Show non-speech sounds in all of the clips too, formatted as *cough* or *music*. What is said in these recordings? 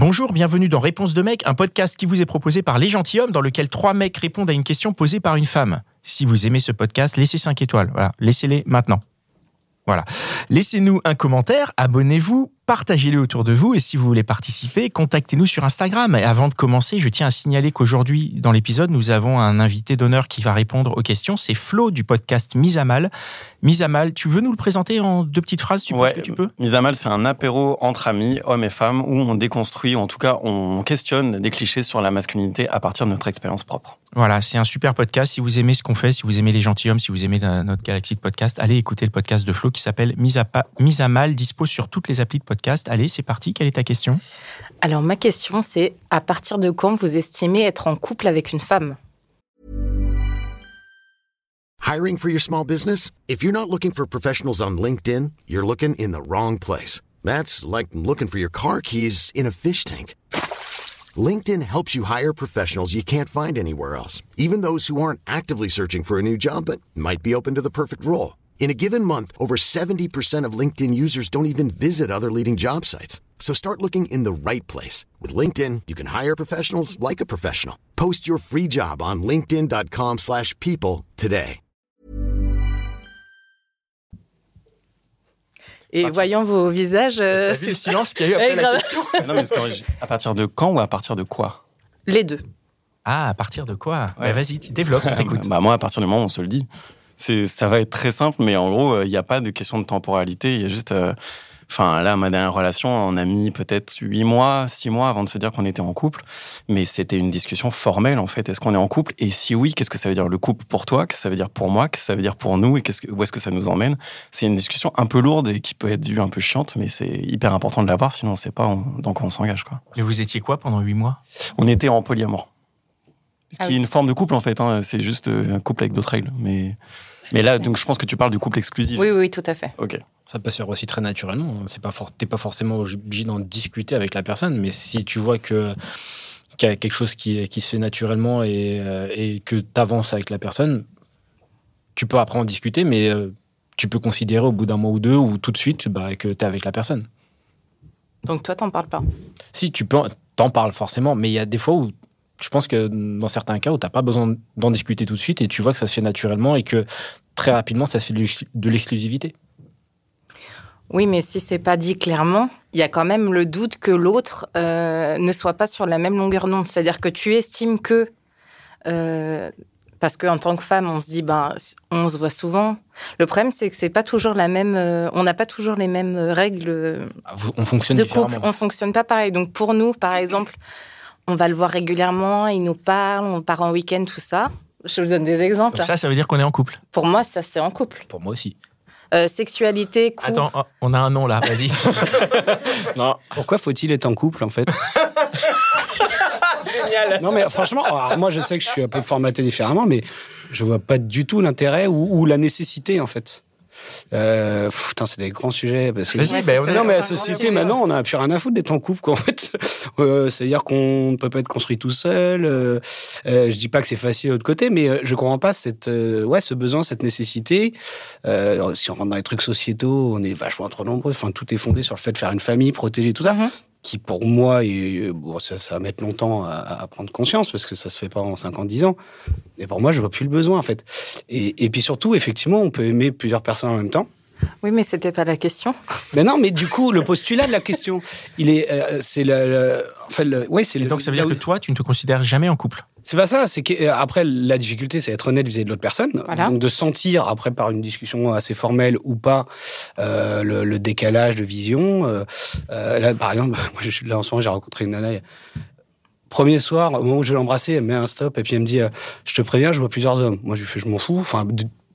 Bonjour, bienvenue dans Réponse de mec, un podcast qui vous est proposé par Les Gentilhommes dans lequel trois mecs répondent à une question posée par une femme. Si vous aimez ce podcast, laissez 5 étoiles. Voilà, laissez-les maintenant. Voilà. Laissez-nous un commentaire, abonnez-vous, partagez-le autour de vous et si vous voulez participer, contactez-nous sur Instagram. Et avant de commencer, je tiens à signaler qu'aujourd'hui, dans l'épisode, nous avons un invité d'honneur qui va répondre aux questions. C'est Flo du podcast Mise à Mal. Mise à Mal, tu veux nous le présenter en deux petites phrases tu ouais, que tu peux? Mise à Mal, c'est un apéro entre amis, hommes et femmes, où on déconstruit, en tout cas, on questionne des clichés sur la masculinité à partir de notre expérience propre. Voilà, c'est un super podcast. Si vous aimez ce qu'on fait, si vous aimez les gentilshommes, si vous aimez notre galaxie de podcast, allez écouter le podcast de Flo qui s'appelle Mise à, Mise à Mal, dispo sur toutes les applis de podcast. Allez, c'est parti. Quelle est ta question? Alors, ma question, c'est à partir de quand vous estimez être en couple avec une femme? Hiring for your small business? If you're not looking for professionals on LinkedIn, you're looking in the wrong place. That's like looking for your car keys in a fish tank. LinkedIn helps you hire professionals you can't find anywhere else, even those who aren't actively searching for a new job but might be open to the perfect role. In a given month, over 70% of LinkedIn users don't even visit other leading job sites. So start looking in the right place. With LinkedIn, you can hire professionals like a professional. Post your free job on linkedin.com slash people today. Et voyant vos visages... Euh, vu le silence qu'il y a eu après la question *laughs* Non mais à partir de quand ou à partir de quoi? Les deux. Ah, à partir de quoi? Ouais. bah, Vas-y, développe, *laughs* on t'écoute. bah, moi, à partir du moment où on se le dit ça va être très simple, mais en gros, il n'y a pas de question de temporalité. Il y a juste, euh, enfin là, ma dernière relation, on a mis peut-être huit mois, six mois avant de se dire qu'on était en couple, mais c'était une discussion formelle en fait. Est-ce qu'on est en couple? Et si oui, qu'est-ce que ça veut dire? Le couple pour toi? Qu'est-ce que ça veut dire pour moi? Qu'est-ce que ça veut dire pour nous? Et qu'est-ce que, où est-ce que ça nous emmène? C'est une discussion un peu lourde et qui peut être vue un peu chiante, mais c'est hyper important de l'avoir, sinon on ne sait pas dans quoi on s'engage. Quoi. Et vous étiez quoi pendant huit mois? On était en polyamour. Ce qui ah est une forme de couple en fait, hein. c'est juste euh, un couple avec d'autres règles. Mais mais là, donc, je pense que tu parles du couple exclusif. Oui, oui, tout à fait. Ok. Ça peut se faire aussi très naturellement. C'est pas t'es pas forcément obligé d'en discuter avec la personne, mais si tu vois que qu'il y a quelque chose qui, qui se fait naturellement et, euh, et que tu avances avec la personne, tu peux après en discuter, mais euh, tu peux considérer au bout d'un mois ou deux ou tout de suite bah, que tu es avec la personne. Donc toi, t'en parles pas Si, tu peux, t'en parles forcément, mais il y a des fois où je pense que dans certains cas où tu n'as pas besoin d'en discuter tout de suite et tu vois que ça se fait naturellement et que très rapidement, ça se fait de l'exclusivité. Oui, mais si c'est pas dit clairement, il y a quand même le doute que l'autre euh, ne soit pas sur la même longueur d'onde. C'est-à-dire que tu estimes que euh, parce qu'en tant que femme, on se dit ben on se voit souvent. Le problème, c'est que c'est pas toujours la même. Euh, on n'a pas toujours les mêmes règles. Ah, on fonctionne de couple. On fonctionne pas pareil. Donc pour nous, par exemple, on va le voir régulièrement. Il nous parle. On part en week-end, tout ça. Je vous donne des exemples. Donc ça, ça veut dire qu'on est en couple. Pour moi, ça, c'est en couple. Pour moi aussi. Euh, sexualité, couple. Attends, oh, on a un nom là, vas-y. *laughs* non. Pourquoi faut-il être en couple en fait? Génial. Non mais franchement, moi je sais que je suis un peu formaté différemment, mais je vois pas du tout l'intérêt ou, la nécessité en fait. Euh, putain, c'est des grands sujets. Parce que... Vas-y, ben, non, mais la société, maintenant, on n'a plus rien à foutre d'être en couple, quoi, en fait. Euh, C'est-à-dire qu'on ne peut pas être construit tout seul. Euh, euh, je dis pas que c'est facile de l'autre côté, mais euh, je comprends pas cette, ouais, ce besoin, cette nécessité. si on rentre dans les trucs sociétaux, on est vachement trop nombreux. Enfin, tout est fondé sur le fait de faire une famille, protéger tout ça. Mm-hmm. qui pour moi, et bon, ça, ça, va mettre longtemps à, à, prendre conscience parce que ça se fait pas en 5 ans, 10 ans. Mais pour moi, je vois plus le besoin en fait. Et, et puis surtout, effectivement, on peut aimer plusieurs personnes en même temps. Oui, mais c'était pas la question. Mais *laughs* non, mais du coup, le postulat de la question, il est, euh, c'est le, enfin, le, ouais, c'est. Donc ça veut dire que toi, tu ne te considères jamais en couple? C'est pas ça. C'est que euh, après la difficulté, c'est être honnête vis-à-vis de l'autre personne. Donc de sentir après par une discussion assez formelle ou pas euh, le, le, décalage de vision. Euh, là, par exemple, *laughs* moi, je suis là en ce moment, j'ai rencontré une nana. Premier soir, au moment où je vais l'embrasser, elle met un stop et puis elle me dit Je te préviens, je vois plusieurs hommes. Moi, je lui fais Je m'en fous. Enfin,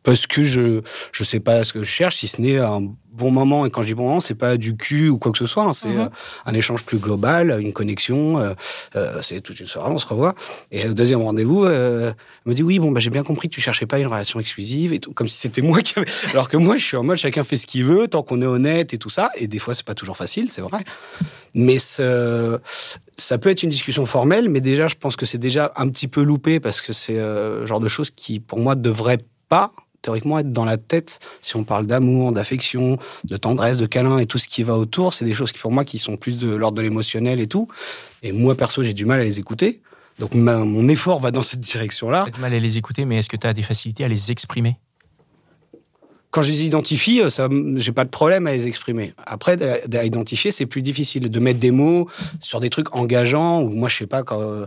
parce que je je sais pas ce que je cherche, si ce n'est un bon moment. Et quand je dis bon moment, c'est pas du cul ou quoi que ce soit. Hein, c'est mhm. euh, un échange plus global, une connexion. Euh, euh, c'est toute une soirée, on se revoit. Et au deuxième rendez-vous, elle me dit oui, bon, bah, j'ai bien compris que tu cherchais pas une relation exclusive et tout, comme si c'était moi qui avait. *laughs* Alors que moi, je suis en mode chacun fait ce qu'il veut tant qu'on est honnête et tout ça. Et des fois, c'est pas toujours facile, c'est vrai. Mais ça peut être une discussion formelle, mais déjà, je pense que c'est déjà un petit peu loupé parce que c'est le genre de choses qui, pour moi, devraient pas théoriquement être dans la tête. Si on parle d'amour, d'affection, de tendresse, de câlin et tout ce qui va autour, c'est des choses qui pour moi qui sont plus de l'ordre de l'émotionnel et tout. Et moi perso, j'ai du mal à les écouter. Donc mon effort va dans cette direction-là. As du mal à les écouter, mais est-ce que tu as des facilités à les exprimer? Quand je les identifie, euh, ça, j'ai pas de problème à les exprimer. Après, à identifier, c'est plus difficile de mettre des mots sur des trucs engageants ou moi, je sais pas quand, euh,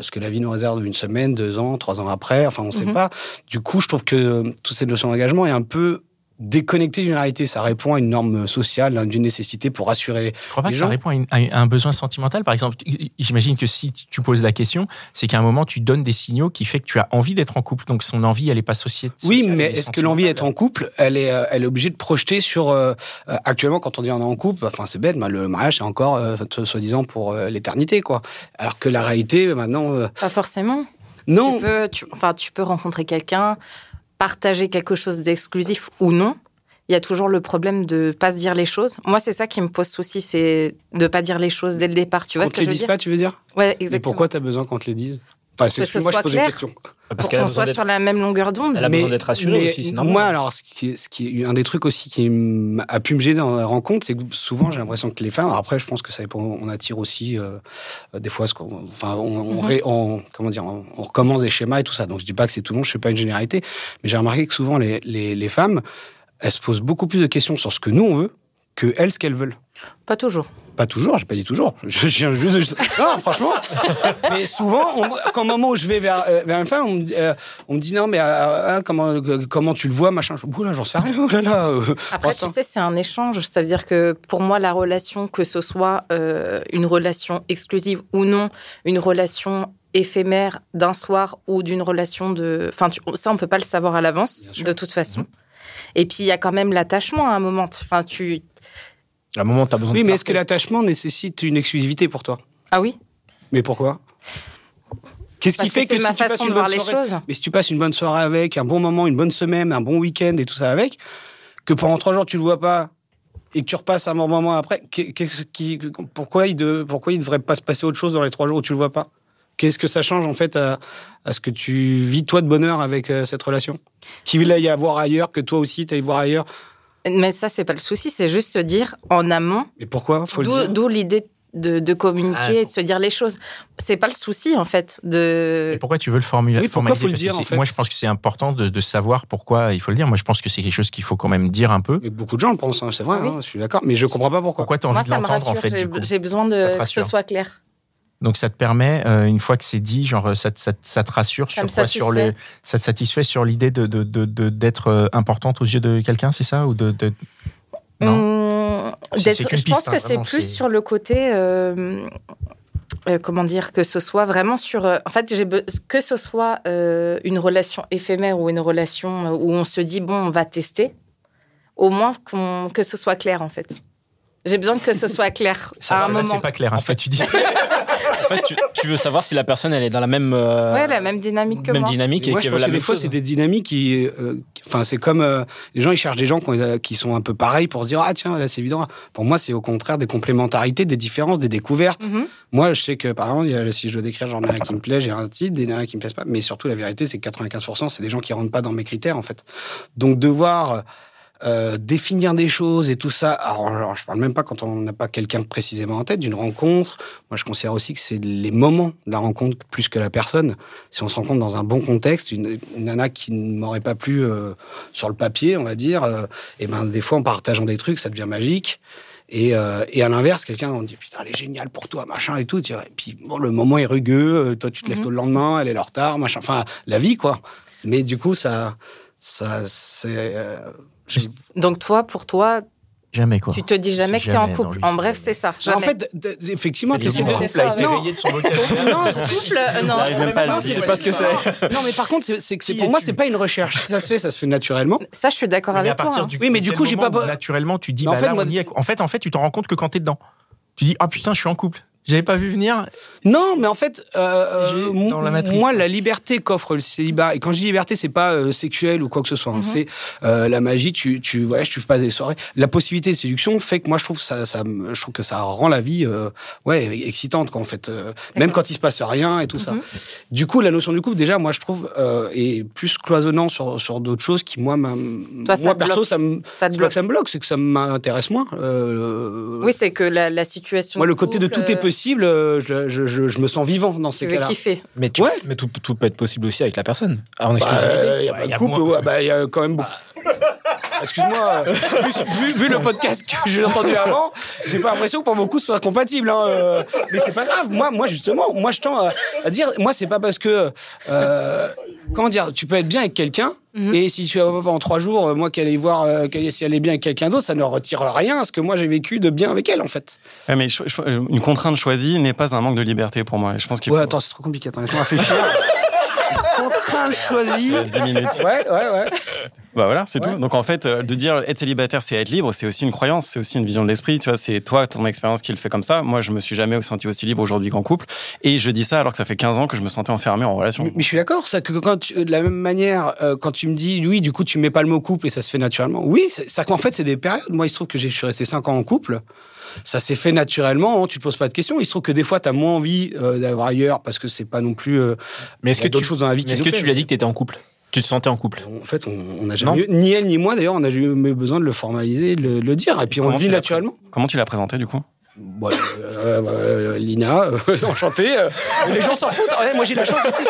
ce que la vie nous réserve une semaine, deux ans, trois ans après. Enfin, on sait mhm. pas. Du coup, je trouve que euh, toute cette notion d'engagement est un peu déconnecté d'une réalité. Ça répond à une norme sociale, à une nécessité pour rassurer Je crois pas que ça répond à, un besoin sentimental. Par exemple, j'imagine que si tu poses la question, c'est qu'à un moment, tu donnes des signaux qui fait que tu as envie d'être en couple. Donc, son envie, elle n'est pas associée. Oui, mais est-ce que l'envie d'être en couple, elle est, euh, elle est obligée de projeter sur. Euh, euh, actuellement, quand on dit on est en couple, enfin, c'est bête, mais le mariage, c'est encore, soi-disant, pour l'éternité, quoi. Alors que la réalité, maintenant. Pas forcément. Non. Tu peux, enfin, tu peux rencontrer quelqu'un partager quelque chose d'exclusif ou non, il y a toujours le problème de pas se dire les choses. Moi, c'est ça qui me pose souci, c'est de pas dire les choses dès le départ. Tu vois ce que je veux dire pas, tu veux dire? Ouais, exactement. Et pourquoi tu as besoin qu'on te les dise? Enfin, c'est que moi, je pose clair, une question. Parce qu'on soit sur la même longueur d'onde. Elle a besoin d'être rassurée aussi, c'est normal. Moi, alors, ce qui, ce qui est un des trucs aussi qui a pu me gêner dans la rencontre, c'est que souvent, j'ai l'impression que les femmes, après, je pense que ça on attire aussi, euh, des fois, ce enfin, on, mhm. on, comment dire, on, recommence des schémas et tout ça. Donc, je dis pas que c'est tout le monde, je fais pas une généralité, mais j'ai remarqué que souvent, les, les, les femmes, elles se posent beaucoup plus de questions sur ce que nous, on veut, que elles, ce qu'elles veulent. Pas toujours. Pas toujours, j'ai pas dit toujours. Je, juste, non, *laughs* franchement. mais souvent, quand au moment où je vais vers, euh, vers une femme, on, me euh, dit non, mais euh, hein, comment, comment tu le vois, machin. Je là, j'en sais rien. Oh là, là, Après, tu sais, c'est un échange. Ça veut dire que pour moi, la relation, que ce soit une relation exclusive ou non, une relation éphémère d'un soir ou d'une relation de. Enfin, ça, on peut pas le savoir à l'avance, de toute façon. Mhm. Et puis, il y a quand même l'attachement à un moment. Enfin, tu. À un moment, tu as besoin Oui, mais est-ce que l'attachement nécessite une exclusivité pour toi? Ah oui. Mais pourquoi? Qu'est-ce qui fait que, c'est ma façon de voir les choses Mais si tu passes une bonne soirée avec, un bon moment, une bonne semaine, un bon week-end et tout ça avec, que pendant trois jours tu le vois pas et que tu repasses un bon moment après, qui, pourquoi il ne pourquoi il devrait pas se passer autre chose dans les trois jours où tu le vois pas? Qu'est-ce que ça change en fait à, ce que tu vis toi de bonheur avec euh, cette relation? Qui va y avoir ailleurs, que toi aussi tu y voir ailleurs? Mais ça, c'est pas le souci, c'est juste se dire en amont. Mais pourquoi? Faut le dire D'où l'idée de, communiquer ah, et de se dire les choses. C'est pas le souci en fait. De... Et pourquoi tu veux le formuler oui, pourquoi faut le dire en fait? Moi, je pense que c'est important de, savoir pourquoi il faut le dire. Moi, je pense que c'est quelque chose qu'il faut quand même dire un peu. Et beaucoup de gens le pensent, hein, c'est vrai, hein, je suis d'accord. Mais je comprends pas pourquoi. Pourquoi tu as envie de l'entendre en fait J'ai besoin de que ce soit clair. Donc ça te permet, euh, une fois que c'est dit, genre ça, ça, ça te rassure sur quoi sur le, Ça te satisfait sur l'idée de, de, de, d'être euh, importante aux yeux de quelqu'un, c'est ça? Ou de, Non? Mmh, je pense hein, que c'est plus sur le côté. Euh, comment dire que ce soit vraiment sur en fait que ce soit une relation éphémère ou une relation où on se dit bon on va tester au moins que ce soit clair en fait j'ai besoin que ce soit clair. *laughs* Ça, à un moment. c'est pas clair hein, ce que tu dis. *laughs* en fait, tu, veux savoir si la personne elle est dans la même euh, ouais la même dynamique que même moi. dynamique et moi, je pense que des fois c'est des dynamiques qui euh, enfin c'est comme euh, les gens ils cherchent des gens qui, sont un peu pareils pour se dire ah tiens là c'est évident. Pour moi c'est au contraire des complémentarités des différences des découvertes. Mm-hmm. moi je sais que par exemple si je dois décrire j'en ai un qui me plaît j'ai un type des nains qui me plaisent pas. Mais surtout la vérité c'est que 95% c'est des gens qui rentrent pas dans mes critères en fait. Donc devoir euh, définir des choses et tout ça. Alors, je parle même pas quand on n'a pas quelqu'un précisément en tête d'une rencontre. Moi, je considère aussi que c'est les moments de la rencontre plus que la personne. Si on se rencontre dans un bon contexte, une, nana qui ne m'aurait pas plu euh, sur le papier, on va dire, et euh, eh ben des fois en partageant des trucs, ça devient magique. Et, et à l'inverse, quelqu'un on dit putain elle est géniale pour toi machin et tout. Et puis bon le moment est rugueux, toi tu te lèves mhm. tôt le lendemain, elle est en retard machin. Enfin la vie quoi. Mais du coup ça ça c'est donc toi, pour toi, Jamais quoi. Tu te dis jamais que tu es en couple. En bref, c'est ça. En fait, effectivement, tu essaies de. couple a été de son vocabulaire. non, couple, euh, non. Même pas, sais pas ce que c'est. Non, mais par contre, c'est que pour moi, c'est pas une recherche. ça se fait, ça se fait naturellement. Ça, je suis d'accord avec toi. Hein. oui, mais du coup, j'ai pas. Naturellement, tu dis, bah là, on y est. En fait, en fait, tu t'en rends compte que quand t'es dedans. Tu dis, ah putain, je suis en couple. J'avais pas vu venir. Non, mais en fait, euh, dans la matrice, moi, la liberté qu'offre le célibat, et quand je dis liberté, c'est pas euh, sexuel ou quoi que ce soit, hein, mhm. c'est euh, la magie. Tu, tu voyages, tu passes des soirées. La possibilité de séduction fait que moi, je trouve ça, ça je trouve que ça rend la vie, ouais, excitante, quoi, en fait. même quand il se passe rien et tout ça. Mhm. Du coup, la notion du couple, déjà, moi, je trouve, est plus cloisonnant sur, sur d'autres choses qui, moi, moi perso, ça me, ça, bloque. ça me bloque, c'est que ça m'intéresse moins. oui, c'est que la, la situation. Moi, le côté de tout est possible euh, je, je, je, me sens vivant dans ces cas-là. Mais, tu, mais tout, tout, peut être possible aussi avec la personne. Ah, bah, il y de couple, bah, il y a quand même beaucoup. Excuse-moi, vu, vu, le podcast que j'ai entendu avant, j'ai pas l'impression que pour beaucoup ce soit compatible. Hein, euh. mais c'est pas grave. Moi, moi justement, moi je tends à, dire, moi c'est pas parce que euh, comment dire, tu peux être bien avec quelqu'un mhm. et si tu vas pas en trois jours, moi qu'elle voir, euh, si elle est bien avec quelqu'un d'autre, ça ne retire rien à ce que moi j'ai vécu de bien avec elle en fait. mais une contrainte choisie n'est pas un manque de liberté pour moi. Je pense qu'il ouais, attends, c'est trop compliqué. Attends, laisse-moi *laughs* réfléchir. Contrainte choisie. 10 minutes. Ouais, ouais, ouais. Bah voilà, c'est tout. Donc en fait, euh, de dire être célibataire, c'est être libre, c'est aussi une croyance, c'est aussi une vision de l'esprit. Tu vois, c'est toi, ton expérience qui le fait comme ça. Moi, je me suis jamais senti aussi libre aujourd'hui qu'en couple. Et je dis ça alors que ça fait 15 ans que je me sentais enfermé en relation. Mais, je suis d'accord, ça que quand de la même manière, euh, quand tu me dis oui, du coup, tu mets pas le mot couple et ça se fait naturellement. Oui, ça qu'en fait, c'est des périodes. Moi, il se trouve que je suis resté 5 ans en couple ça s'est fait naturellement. Hein, tu te poses pas de questions. Il se trouve que des fois, tu as moins envie euh, d'avoir ailleurs parce que c'est pas non plus. mais est-ce que d'autres choses dans la vie Est-ce que tu lui as dit que tu étais en couple? Tu te sentais en couple? En fait, on n'a jamais ni elle ni moi d'ailleurs, on n'a jamais besoin de le formaliser, de le, dire. Et puis on le vit naturellement. Comment tu l'as présenté du coup? Euh, euh, Lina, *laughs* euh, enchanté. *laughs* les gens s'en foutent. moi, j'ai la chance aussi.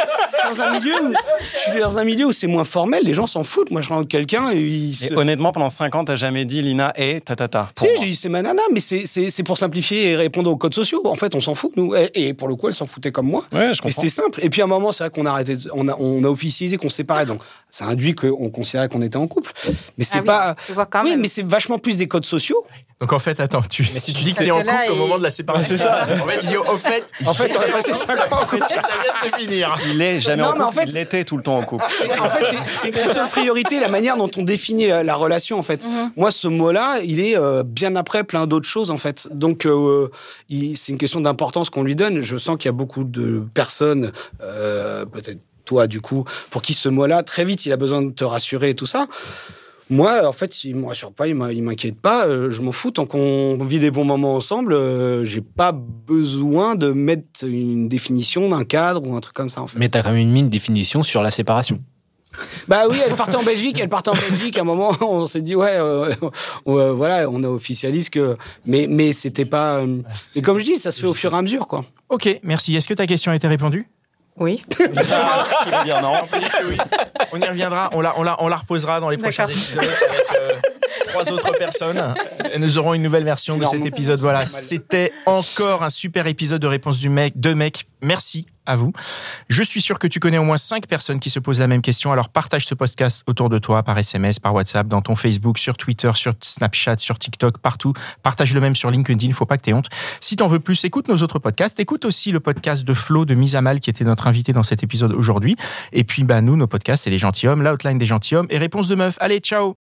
Je suis dans un milieu où, je suis dans un milieu où c'est moins formel. Les gens s'en foutent. Moi, je rencontre quelqu'un et, honnêtement, pendant 5 ans, t'as jamais dit Lina et tatata. Si, j'ai dit c'est ma nana, mais c'est pour simplifier et répondre aux codes sociaux. En fait, on s'en fout, nous. Et, pour le coup, elle s'en foutait comme moi. Ouais, je comprends. Et c'était simple. Et puis à un moment, c'est vrai qu'on a arrêté, on a, on a officialisé qu'on se séparait. Donc, ça induit qu'on considérait qu'on était en couple. Mais c'est ah pas. quand oui, mais c'est vachement plus des codes sociaux. Donc en fait, attends, tu, si tu dis que t'es en couple au moment de la séparation, c'est ça. En fait, tu dis au fait, *laughs* en fait, on a passé 5 ans en *laughs* couple, ça vient de se finir. Il est jamais en couple, en fait, il était tout le temps en couple. En fait, c'est une question de priorité, la manière dont on définit la, relation en fait. Mhm. Moi, ce mot-là, il est euh, bien après plein d'autres choses en fait. Donc euh, c'est une question d'importance qu'on lui donne. Je sens qu'il y a beaucoup de personnes, euh, peut-être toi du coup, pour qui ce mot-là, très vite, il a besoin de te rassurer et tout ça. Moi, en fait, il me rassure pas, il m'inquiète pas. Euh, je m'en fous tant qu'on vit des bons moments ensemble. Euh, j'ai pas besoin de mettre une définition d'un cadre ou un truc comme ça. En fait. Mais t'as quand même une mine définition sur la séparation. Bah oui, elle partait en Belgique, elle partait en Belgique. À un moment, *laughs* on s'est dit ouais, euh, voilà, on a officialise que, mais mais c'était pas. et comme je dis, ça se fait au fur et à mesure, quoi. Ok, merci. Est-ce que ta question a été répondue? Oui. *laughs* dire non. On y reviendra, on la, on la, on la reposera dans les prochains épisodes avec euh, trois autres personnes. Et nous aurons une nouvelle version de cet épisode. Voilà, c'était encore un super épisode de Réponse du mec, de mec. Merci à vous. Je suis sûr que tu connais au moins cinq personnes qui se posent la même question. Alors partage ce podcast autour de toi par SMS, par WhatsApp, dans ton Facebook, sur Twitter, sur Snapchat, sur TikTok, partout. Partage le même sur LinkedIn. Faut pas que tu honte. Si t'en veux plus, écoute nos autres podcasts. Écoute aussi le podcast de Flo de Mise à Mal qui était notre invité dans cet épisode aujourd'hui. Et puis, bah, nous, nos podcasts, c'est les gentilshommes, l'outline des gentilshommes et réponse de meuf. Allez, ciao!